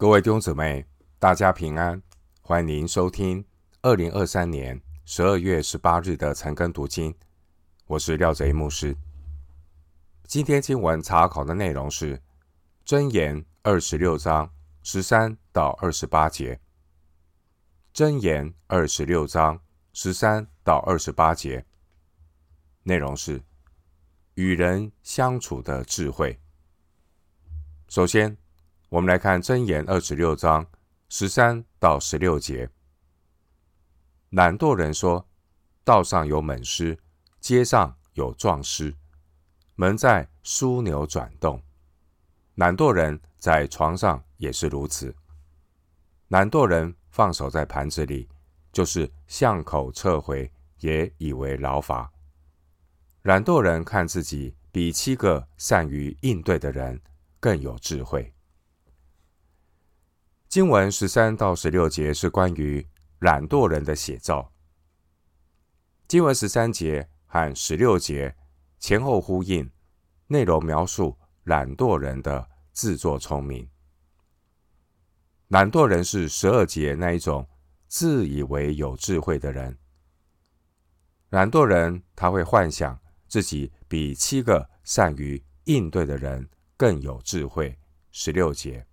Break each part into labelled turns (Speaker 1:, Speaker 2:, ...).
Speaker 1: 各位弟兄姊妹，大家平安，欢迎收听二零二三年十二月十八日的晨更读经。我是廖贼牧师。今天经文查考的内容是《箴言》二十六章十三到二十八节，《箴言》二十六章十三到二十八节，内容是与人相处的智慧。首先，我们来看箴言二十六章十三到十六节。懒惰人说：“道上有猛狮，街上有壮狮，门在枢纽转动。”懒惰人在床上也是如此。懒惰人放手在盘子里，就是巷口撤回，也以为劳乏。懒惰人看自己比七个善于应对的人更有智慧。经文十三到十六节是关于懒惰人的写照。经文十三节和十六节前后呼应，内容描述懒惰人的自作聪明。懒惰人是十二节那一种自以为有智慧的人。懒惰人他会幻想自己比七个善于应对的人更有智慧。十六节。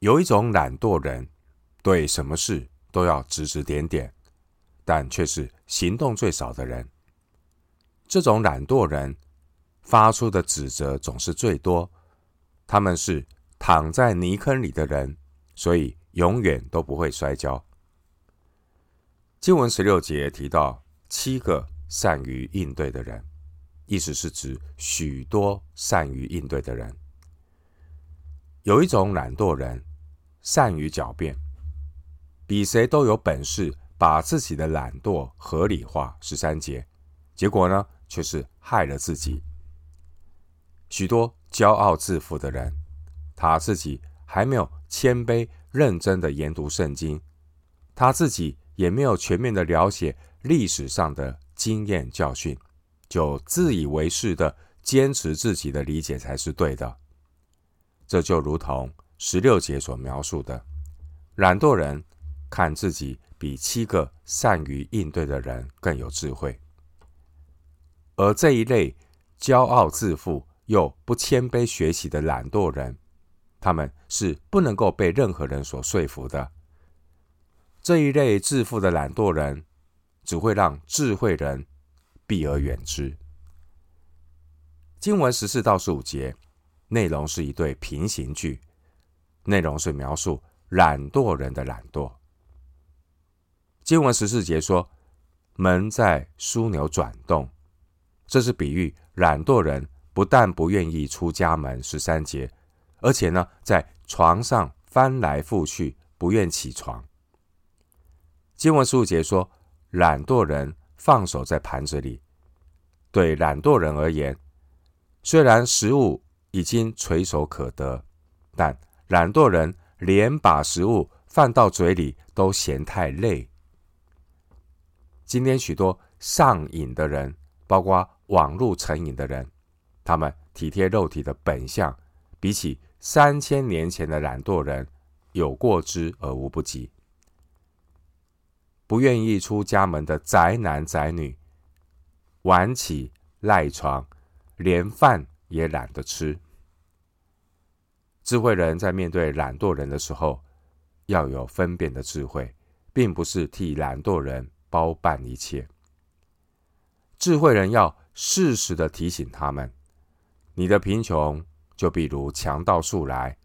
Speaker 1: 有一种懒惰人，对什么事都要指指点点，但却是行动最少的人。这种懒惰人发出的指责总是最多。他们是躺在泥坑里的人，所以永远都不会摔跤。经文十六节提到七个善于应对的人，意思是指许多善于应对的人。有一种懒惰人，善于狡辩，比谁都有本事把自己的懒惰合理化。十三节，结果呢，却是害了自己。许多骄傲自负的人，他自己还没有谦卑认真的研读圣经，他自己也没有全面的了解历史上的经验教训，就自以为是的坚持自己的理解才是对的。这就如同十六节所描述的，懒惰人看自己比七个善于应对的人更有智慧，而这一类骄傲自负又不谦卑学习的懒惰人，他们是不能够被任何人所说服的。这一类自负的懒惰人，只会让智慧人避而远之。经文十四到十五节。内容是一对平行句，内容是描述懒惰人的懒惰。经文十四节说：“门在枢纽转动”，这是比喻懒惰人不但不愿意出家门。十三节，而且呢，在床上翻来覆去，不愿起床。经文十五节说：“懒惰人放手在盘子里。”对懒惰人而言，虽然食物，已经垂手可得，但懒惰人连把食物放到嘴里都嫌太累。今天许多上瘾的人，包括网络成瘾的人，他们体贴肉体的本相，比起三千年前的懒惰人，有过之而无不及。不愿意出家门的宅男宅女，晚起赖床，连饭也懒得吃。智慧人在面对懒惰人的时候，要有分辨的智慧，并不是替懒惰人包办一切。智慧人要适时的提醒他们：你的贫穷就比如强盗速来，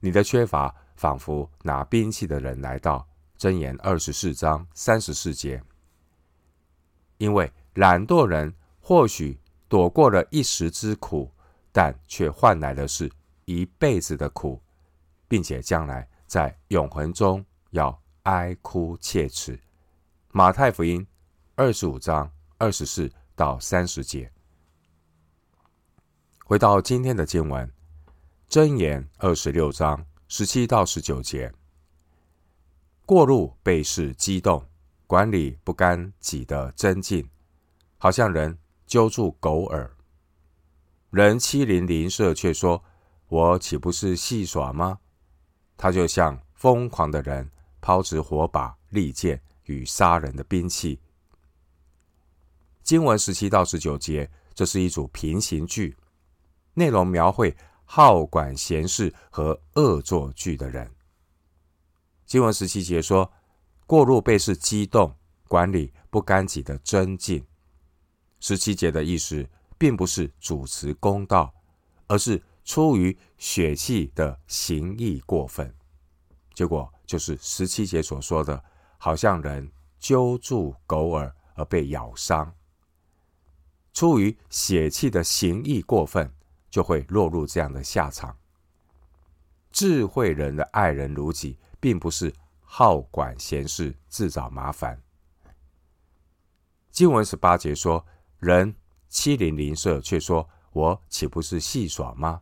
Speaker 1: 你的缺乏仿佛拿兵器的人来到。箴言二十四章三十四节。因为懒惰人或许躲过了一时之苦，但却换来的是。一辈子的苦，并且将来在永恒中要哀哭切齿。马太福音二十五章二十四到三十节。回到今天的经文，箴言二十六章十七到十九节。过路倍思激动，管理不甘己的争竞，好像人揪住狗耳。人欺凌邻舍，却说。我岂不是戏耍吗？他就像疯狂的人，抛掷火把、利剑与杀人的兵器。经文十七到十九节，这是一组平行句，内容描绘好管闲事和恶作剧的人。经文十七节说，过路被是激动，管理不干己的争竞。十七节的意思，并不是主持公道，而是出于血气的行义过分。结果就是十七节所说的，好像人揪住狗耳而被咬伤。出于血气的行义过分，就会落入这样的下场。智慧人的爱人如己，并不是好管闲事、自找麻烦。经文十八节说：“人七零零舍，却说我岂不是戏耍吗？”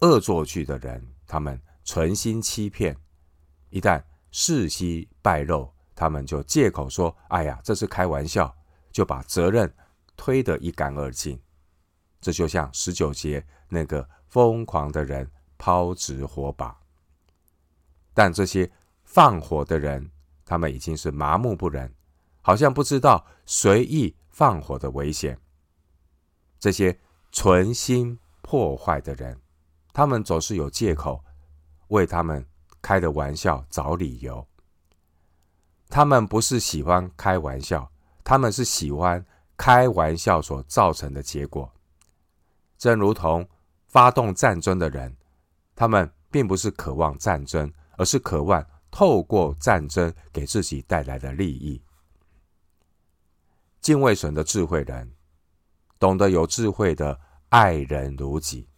Speaker 1: 恶作剧的人，他们存心欺骗，一旦事息败露，他们就借口说：“哎呀，这是开玩笑。”就把责任推得一干二净，这就像十九节那个疯狂的人抛掷火把。但这些放火的人，他们已经是麻木不仁，好像不知道随意放火的危险。这些存心破坏的人，他们总是有借口为他们开的玩笑找理由。他们不是喜欢开玩笑。他们是喜欢开玩笑所造成的结果，正如同发动战争的人，他们并不是渴望战争，而是渴望透过战争给自己带来的利益。敬畏神的智慧人，懂得有智慧的爱人如己。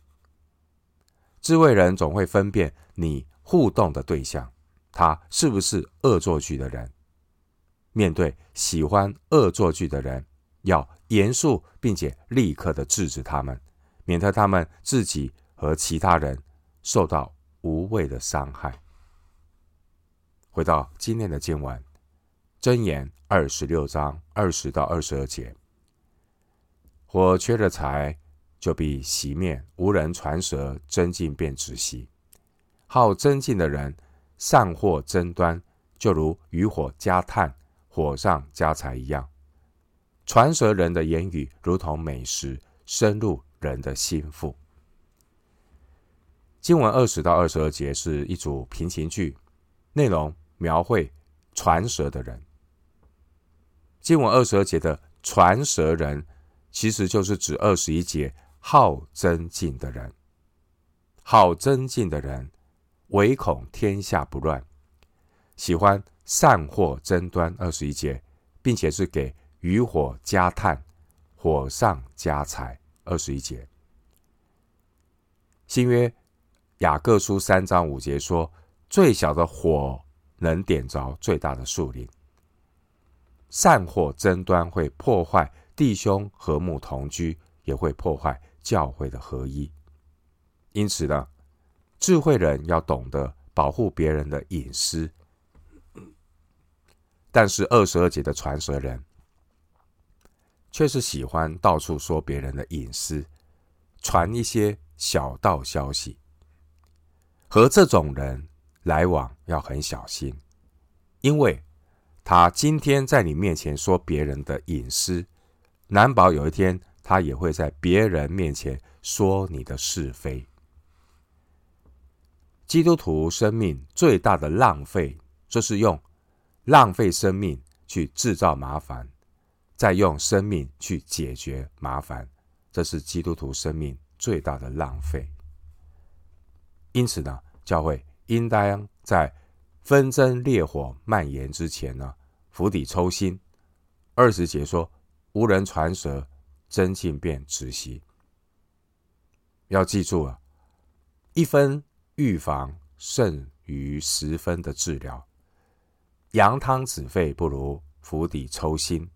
Speaker 1: 智慧人总会分辨你互动的对象，他是不是恶作剧的人。面对喜欢恶作剧的人，要严肃并且立刻的制止他们，免得他们自己和其他人受到无谓的伤害。回到今天的经文，箴言二十六章二十到二十二节：火缺了柴，就必熄灭；无人传舌，争竞便止息。好争竞的人，散货争端，就如余火加炭。火上加柴一样，传舌人的言语如同美食，深入人的心腹。经文二十到二十二节是一组平行句，内容描绘传舌的人。经文二十二节的传舌人，其实就是指二十一节好争竞的人。好争竞的人，唯恐天下不乱，喜欢。散祸争端二十一节，并且是给余火加炭，火上加柴二十一节。新约雅各书三章五节说：最小的火能点着最大的树林。散货争端会破坏弟兄和睦同居，也会破坏教会的合一。因此呢，智慧人要懂得保护别人的隐私。但是二十二节的传舌人，却是喜欢到处说别人的隐私，传一些小道消息。和这种人来往要很小心，因为他今天在你面前说别人的隐私，难保有一天他也会在别人面前说你的是非。基督徒生命最大的浪费，就是用。浪费生命去制造麻烦，再用生命去解决麻烦，这是基督徒生命最大的浪费。因此呢，教会应当在纷争烈火蔓延之前呢，釜底抽薪。二十节说：“无人传舌，争竞便止息。”要记住啊，一分预防胜于十分的治疗。扬汤止沸不如釜底抽薪。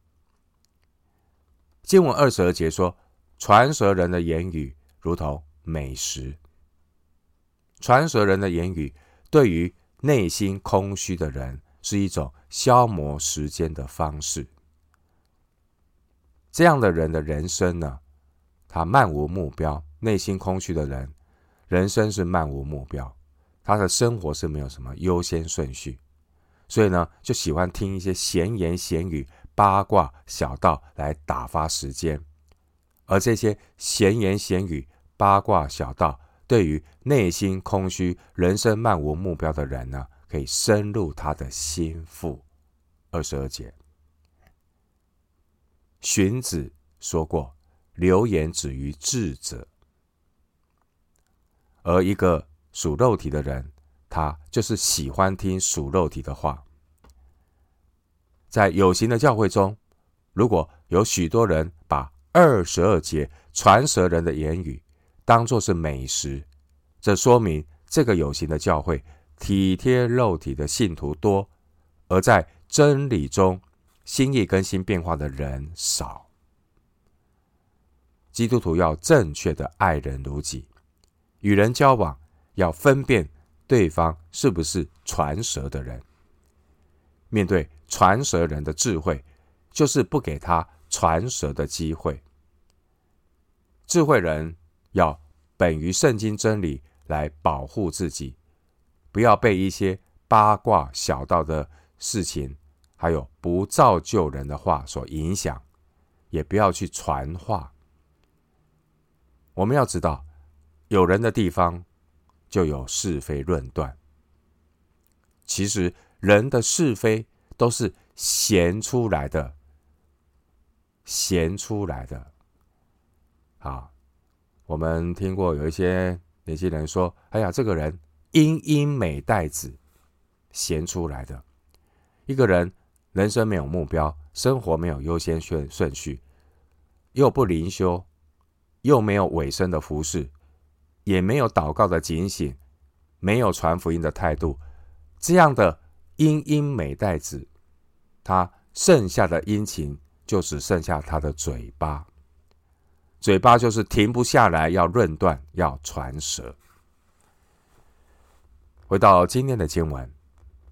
Speaker 1: 经文二十二节说，传舌人的言语如同美食。传舌人的言语对于内心空虚的人是一种消磨时间的方式。这样的人的人生呢，他漫无目标，内心空虚的人，人生是漫无目标，他的生活是没有什么优先顺序，所以呢，就喜欢听一些闲言闲语、八卦小道来打发时间。而这些闲言闲语、八卦小道，对于内心空虚、人生漫无目标的人呢，可以深入他的心腹。二十二节，荀子说过：“流言止于智者。”而一个属肉体的人，他就是喜欢听属肉体的话。在有形的教会中，如果有许多人把二十二节传舌人的言语当作是美食，这说明这个有形的教会体贴肉体的信徒多，而在真理中心意更新变化的人少。基督徒要正确的爱人如己。与人交往，要分辨对方是不是传舌的人。面对传舌人的智慧，就是不给他传舌的机会。智慧人要本于圣经真理来保护自己，不要被一些八卦小道的事情，还有不造就人的话所影响，也不要去传话。我们要知道。有人的地方，就有是非论断。其实人的是非都是闲出来的，闲出来的。啊，我们听过有一些年轻人说：“哎呀，这个人英英美代子，闲出来的。”一个人人生没有目标，生活没有优先顺顺序，又不灵修，又没有委身的服侍。也没有祷告的警醒，没有传福音的态度，这样的英英美代子，他剩下的殷勤就只剩下他的嘴巴，嘴巴就是停不下来，要论断，要传舌。回到今天的经文，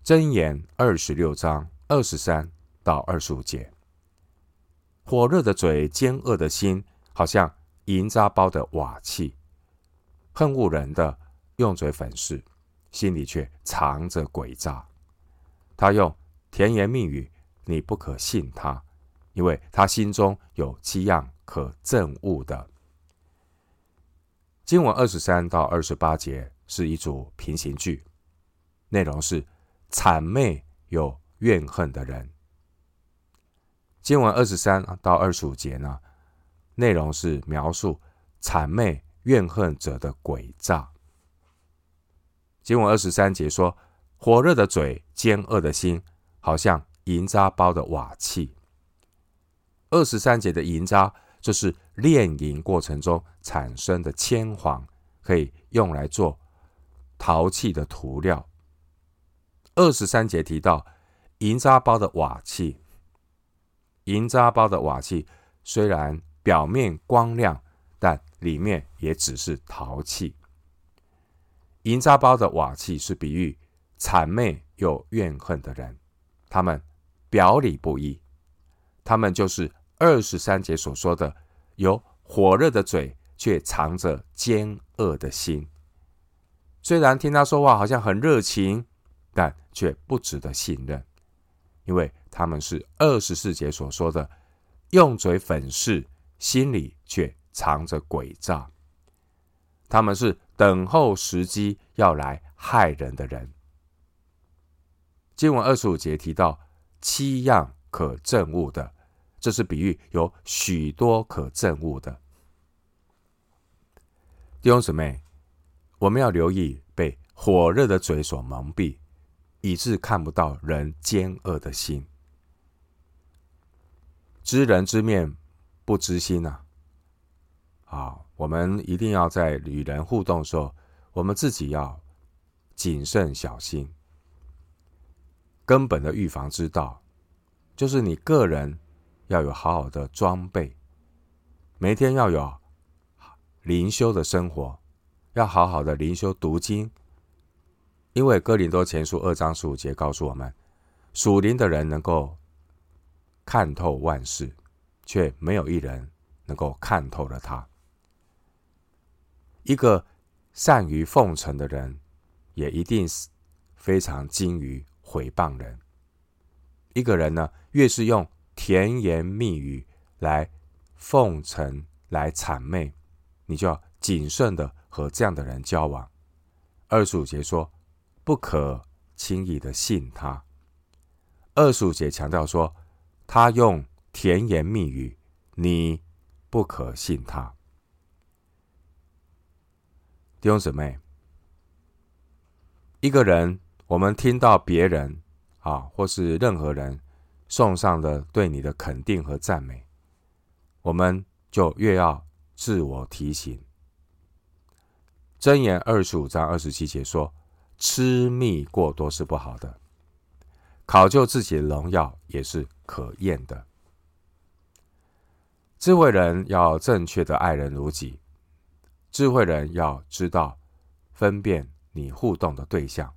Speaker 1: 箴言二十六章二十三到二十五节，火热的嘴，奸恶的心，好像银渣包的瓦器。恨恶人的用嘴粉饰，心里却藏着诡诈。他用甜言蜜语，你不可信他，因为他心中有七样可憎恶的。经文二十三到二十八节是一组平行句，内容是谄媚有怨恨的人。经文二十三到二十五节呢，内容是描述谄媚。怨恨者的诡诈。经文二十三节说：“火热的嘴，奸恶的心，好像银渣包的瓦器。”二十三节的银渣，这是炼银过程中产生的铅黄，可以用来做陶器的涂料。二十三节提到银渣包的瓦器，银渣包的瓦器虽然表面光亮，但里面也只是陶器。银渣包的瓦器是比喻谄媚又怨恨的人，他们表里不一，他们就是二十三节所说的有火热的嘴，却藏着奸恶的心。虽然听他说话好像很热情，但却不值得信任，因为他们是二十四节所说的用嘴粉饰，心里却藏着诡诈，他们是等候时机要来害人的人。经文二十五节提到七样可憎恶的，这是比喻有许多可憎恶的。弟兄姊妹，我们要留意被火热的嘴所蒙蔽，以致看不到人奸恶的心。知人知面不知心、啊。啊，我们一定要在与人互动的时候，我们自己要谨慎小心。根本的预防之道，就是你个人要有好好的装备，每天要有灵修的生活，要好好的灵修读经。因为哥林多前书二章十五节告诉我们，属灵的人能够看透万事，却没有一人能够看透了他。一个善于奉承的人，也一定是非常精于毁谤人。一个人呢，越是用甜言蜜语来奉承、来谄媚，你就要谨慎的和这样的人交往。二十五节说，不可轻易的信他。二十五节强调说，他用甜言蜜语，你不可信他。弟兄姊妹，一个人，我们听到别人啊，或是任何人送上的对你的肯定和赞美，我们就越要自我提醒。箴言二十五章二十七节说：“吃蜜过多是不好的，考究自己的荣耀也是可厌的。”智慧人要正确的爱人如己。智慧人要知道分辨你互动的对象，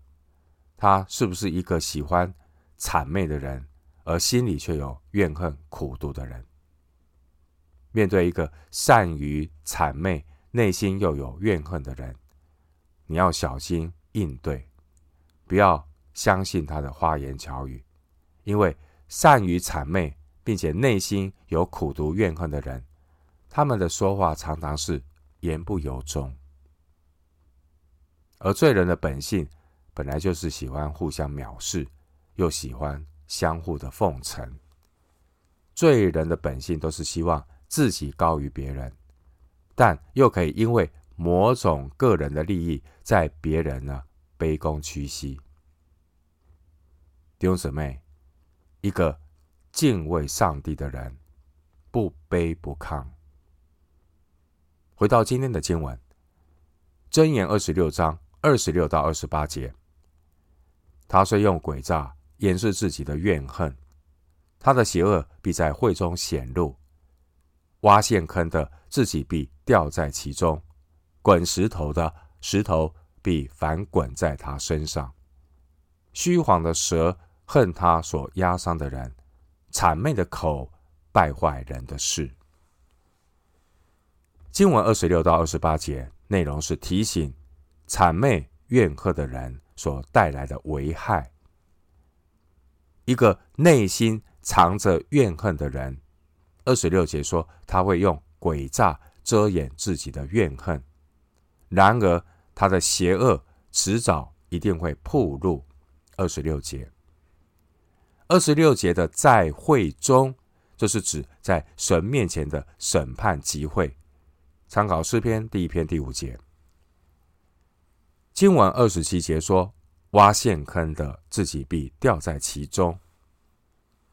Speaker 1: 他是不是一个喜欢谄媚的人，而心里却有怨恨、苦毒的人。面对一个善于谄媚、内心又有怨恨的人，你要小心应对，不要相信他的花言巧语，因为善于谄媚并且内心有苦毒怨恨的人，他们的说话常常是。言不由衷，而罪人的本性本来就是喜欢互相藐视，又喜欢相互的奉承。罪人的本性都是希望自己高于别人，但又可以因为某种个人的利益，在别人呢卑躬屈膝。弟兄姊妹，一个敬畏上帝的人，不卑不亢。回到今天的经文，箴言二十六章二十六到二十八节，他虽用诡诈掩饰自己的怨恨，他的邪恶必在会中显露。挖陷坑的自己必掉在其中，滚石头的石头必反滚在他身上。虚谎的舌恨他所压伤的人，谄媚的口败坏人的事。经文二十六到二十八节内容是提醒谄媚怨恨的人所带来的危害。一个内心藏着怨恨的人，二十六节说他会用诡诈遮掩自己的怨恨，然而他的邪恶迟早一定会暴露。二十六节，二十六节的在会中，这是指在神面前的审判集会。参考诗篇第一篇第五节，经文二十七节说：“挖陷坑的自己必掉在其中。”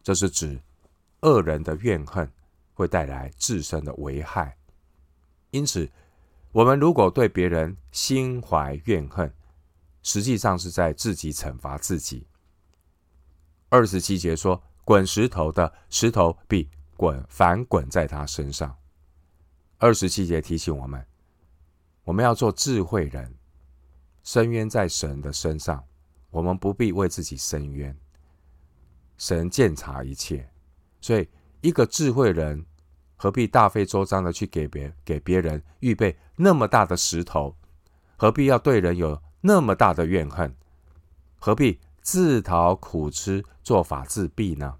Speaker 1: 这是指恶人的怨恨会带来自身的危害。因此，我们如果对别人心怀怨恨，实际上是在自己惩罚自己。二十七节说：“滚石头的石头必滚反滚在他身上。”二十七节提醒我们，我们要做智慧人，伸冤在神的身上，我们不必为自己伸冤。神鉴察一切，所以一个智慧人何必大费周章的去给别给别人预备那么大的石头？何必要对人有那么大的怨恨？何必自讨苦吃，做法自毙呢？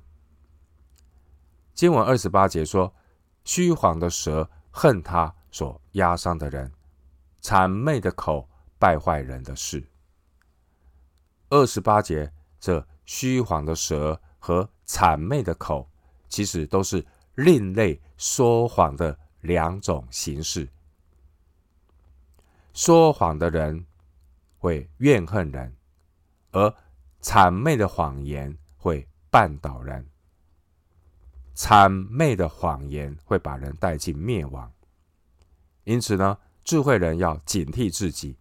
Speaker 1: 经文二十八节说：虚谎的舌。恨他所压伤的人，谄媚的口败坏人的事。二十八节，这虚谎的舌和谄媚的口，其实都是另类说谎的两种形式。说谎的人会怨恨人，而谄媚的谎言会绊倒人。谄媚的谎言会把人带进灭亡，因此呢，智慧人要警惕自己，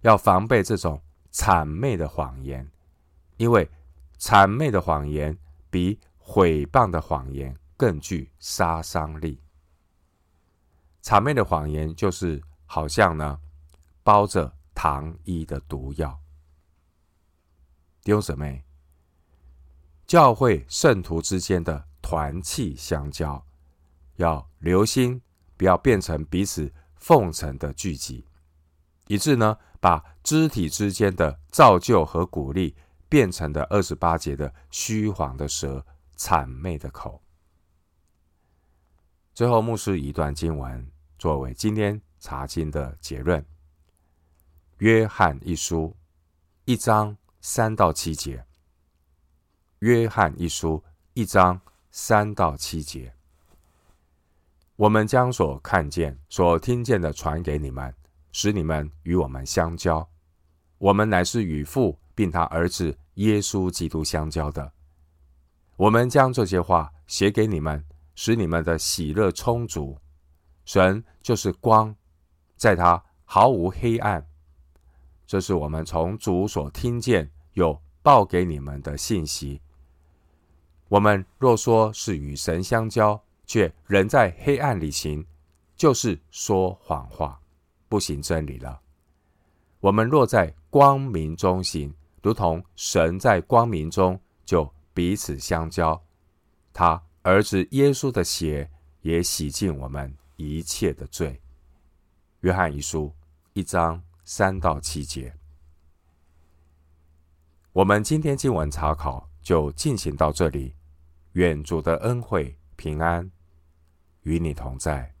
Speaker 1: 要防备这种谄媚的谎言，因为谄媚的谎言比毁谤的谎言更具杀伤力。谄媚的谎言就是好像呢包着糖衣的毒药。弟兄姊妹，教会圣徒之间的。团契相交，要留心，不要变成彼此奉承的聚集。以致呢，把肢体之间的造就和鼓励变成了二十八节的虚谎的舌、谄媚的口。最后，牧师一段经文作为今天查经的结论：约翰一书一章三到七节。约翰一书一章三到七节，我们将所看见、所听见的传给你们，使你们与我们相交。我们乃是与父并他儿子耶稣基督相交的。我们将这些话写给你们，使你们的喜乐充足。神就是光，在他毫无黑暗。这是我们从主所听见、有报给你们的信息。我们若说是与神相交，却仍在黑暗里行，就是说谎话，不行真理了。我们若在光明中行，如同神在光明中，就彼此相交。他儿子耶稣的血也洗净我们一切的罪。约翰一书一章三到七节。我们今天经文查考就进行到这里。愿主的恩惠平安与你同在。